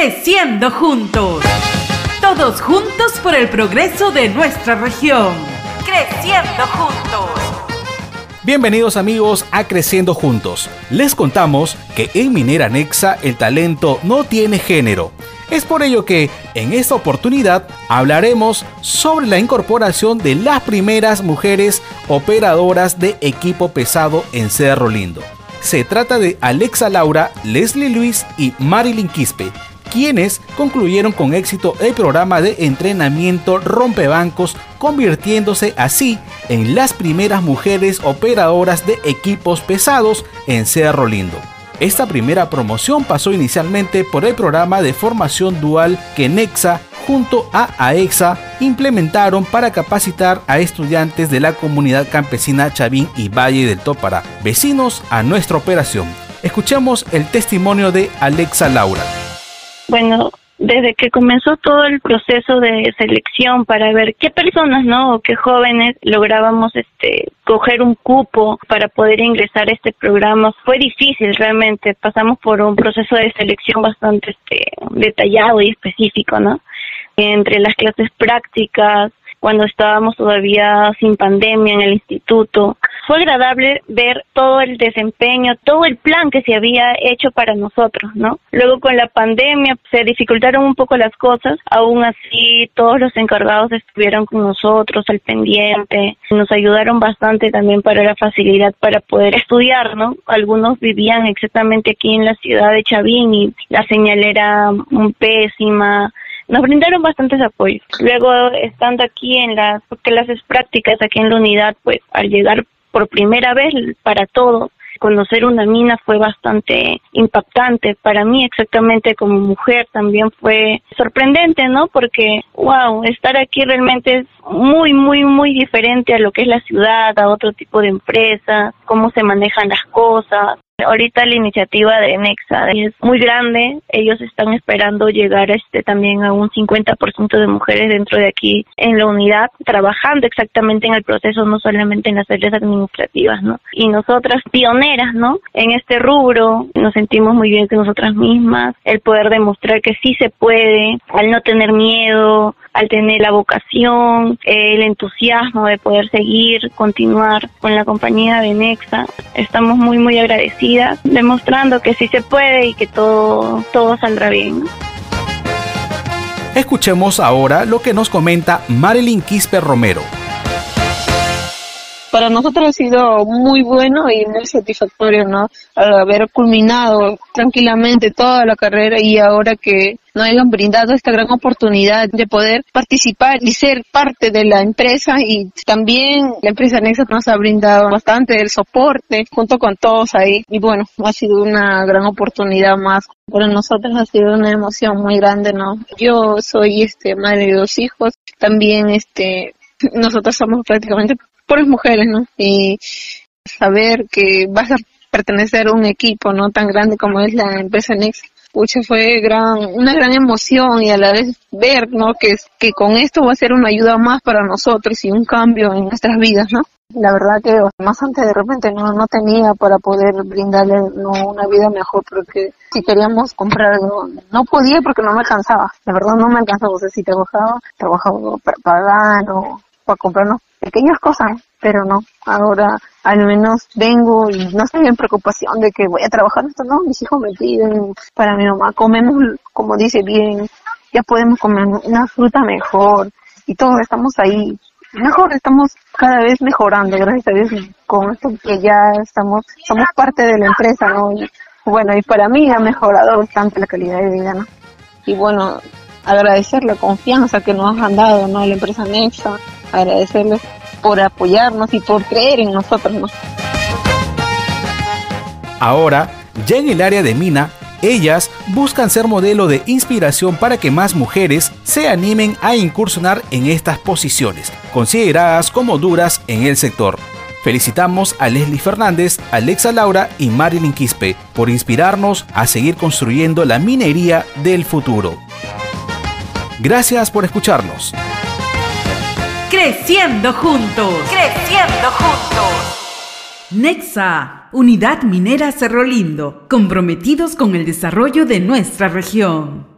Creciendo juntos. Todos juntos por el progreso de nuestra región. Creciendo juntos. Bienvenidos amigos a Creciendo Juntos. Les contamos que en Minera Nexa el talento no tiene género. Es por ello que en esta oportunidad hablaremos sobre la incorporación de las primeras mujeres operadoras de equipo pesado en Cerro Lindo. Se trata de Alexa Laura, Leslie Luis y Marilyn Quispe, quienes concluyeron con éxito el programa de entrenamiento Rompebancos, convirtiéndose así en las primeras mujeres operadoras de equipos pesados en Cerro Lindo. Esta primera promoción pasó inicialmente por el programa de formación dual que Nexa junto a AEXA implementaron para capacitar a estudiantes de la comunidad campesina Chavín y Valle del Tópara, vecinos a nuestra operación. Escuchemos el testimonio de Alexa Laura. Bueno, desde que comenzó todo el proceso de selección para ver qué personas, ¿no? O qué jóvenes lográbamos este coger un cupo para poder ingresar a este programa fue difícil realmente. Pasamos por un proceso de selección bastante este detallado y específico, ¿no? Entre las clases prácticas, cuando estábamos todavía sin pandemia en el instituto. Fue agradable ver todo el desempeño, todo el plan que se había hecho para nosotros, ¿no? Luego con la pandemia se dificultaron un poco las cosas, aún así todos los encargados estuvieron con nosotros al pendiente, nos ayudaron bastante también para la facilidad para poder estudiar, ¿no? Algunos vivían exactamente aquí en la ciudad de Chavín y la señal era pésima, nos brindaron bastantes apoyos. Luego, estando aquí en las clases prácticas, aquí en la unidad, pues al llegar por primera vez para todos, conocer una mina fue bastante impactante. Para mí exactamente como mujer también fue sorprendente, ¿no? Porque, wow, estar aquí realmente es muy, muy, muy diferente a lo que es la ciudad, a otro tipo de empresa, cómo se manejan las cosas. Ahorita la iniciativa de Nexa es muy grande. Ellos están esperando llegar este también a un 50% de mujeres dentro de aquí en la unidad, trabajando exactamente en el proceso, no solamente en las áreas administrativas, ¿no? Y nosotras pioneras, ¿no? En este rubro nos sentimos muy bien con nosotras mismas, el poder demostrar que sí se puede, al no tener miedo, al tener la vocación, el entusiasmo de poder seguir, continuar con la compañía de Nexa. Estamos muy, muy agradecidas, demostrando que sí se puede y que todo, todo saldrá bien. Escuchemos ahora lo que nos comenta Marilyn Quispe Romero, para nosotros ha sido muy bueno y muy satisfactorio, ¿no? Al haber culminado tranquilamente toda la carrera y ahora que nos hayan brindado esta gran oportunidad de poder participar y ser parte de la empresa y también la empresa Nexa nos ha brindado bastante el soporte junto con todos ahí y bueno, ha sido una gran oportunidad más. Para nosotros ha sido una emoción muy grande, ¿no? Yo soy este madre de dos hijos, también este nosotros somos prácticamente por las mujeres, ¿no? Y saber que vas a pertenecer a un equipo, ¿no? Tan grande como es la empresa Nex. Pucha, fue gran, una gran emoción y a la vez ver, ¿no? Que, que con esto va a ser una ayuda más para nosotros y un cambio en nuestras vidas, ¿no? La verdad que más antes de repente no, no tenía para poder brindarle una vida mejor porque si queríamos comprar algo no podía porque no me alcanzaba. La verdad no me alcanzaba. O sea, si trabajaba, trabajaba para pagar o para comprarnos pequeñas cosas, pero no, ahora al menos vengo y no estoy en preocupación de que voy a trabajar esto, no, mis hijos me piden para mi mamá, comemos como dice bien, ya podemos comer una fruta mejor y todos estamos ahí mejor, estamos cada vez mejorando, gracias a Dios, con esto que ya estamos, somos parte de la empresa, ¿no? Y, bueno, y para mí ha mejorado bastante la calidad de vida, ¿no? Y bueno, agradecer la confianza que nos han dado, ¿no? La empresa Nexa, agradecerles por apoyarnos y por creer en nosotros. Ahora, ya en el área de Mina, ellas buscan ser modelo de inspiración para que más mujeres se animen a incursionar en estas posiciones, consideradas como duras en el sector. Felicitamos a Leslie Fernández, Alexa Laura y Marilyn Quispe por inspirarnos a seguir construyendo la minería del futuro. Gracias por escucharnos. Creciendo juntos. Creciendo juntos. Nexa, Unidad Minera Cerro Lindo, comprometidos con el desarrollo de nuestra región.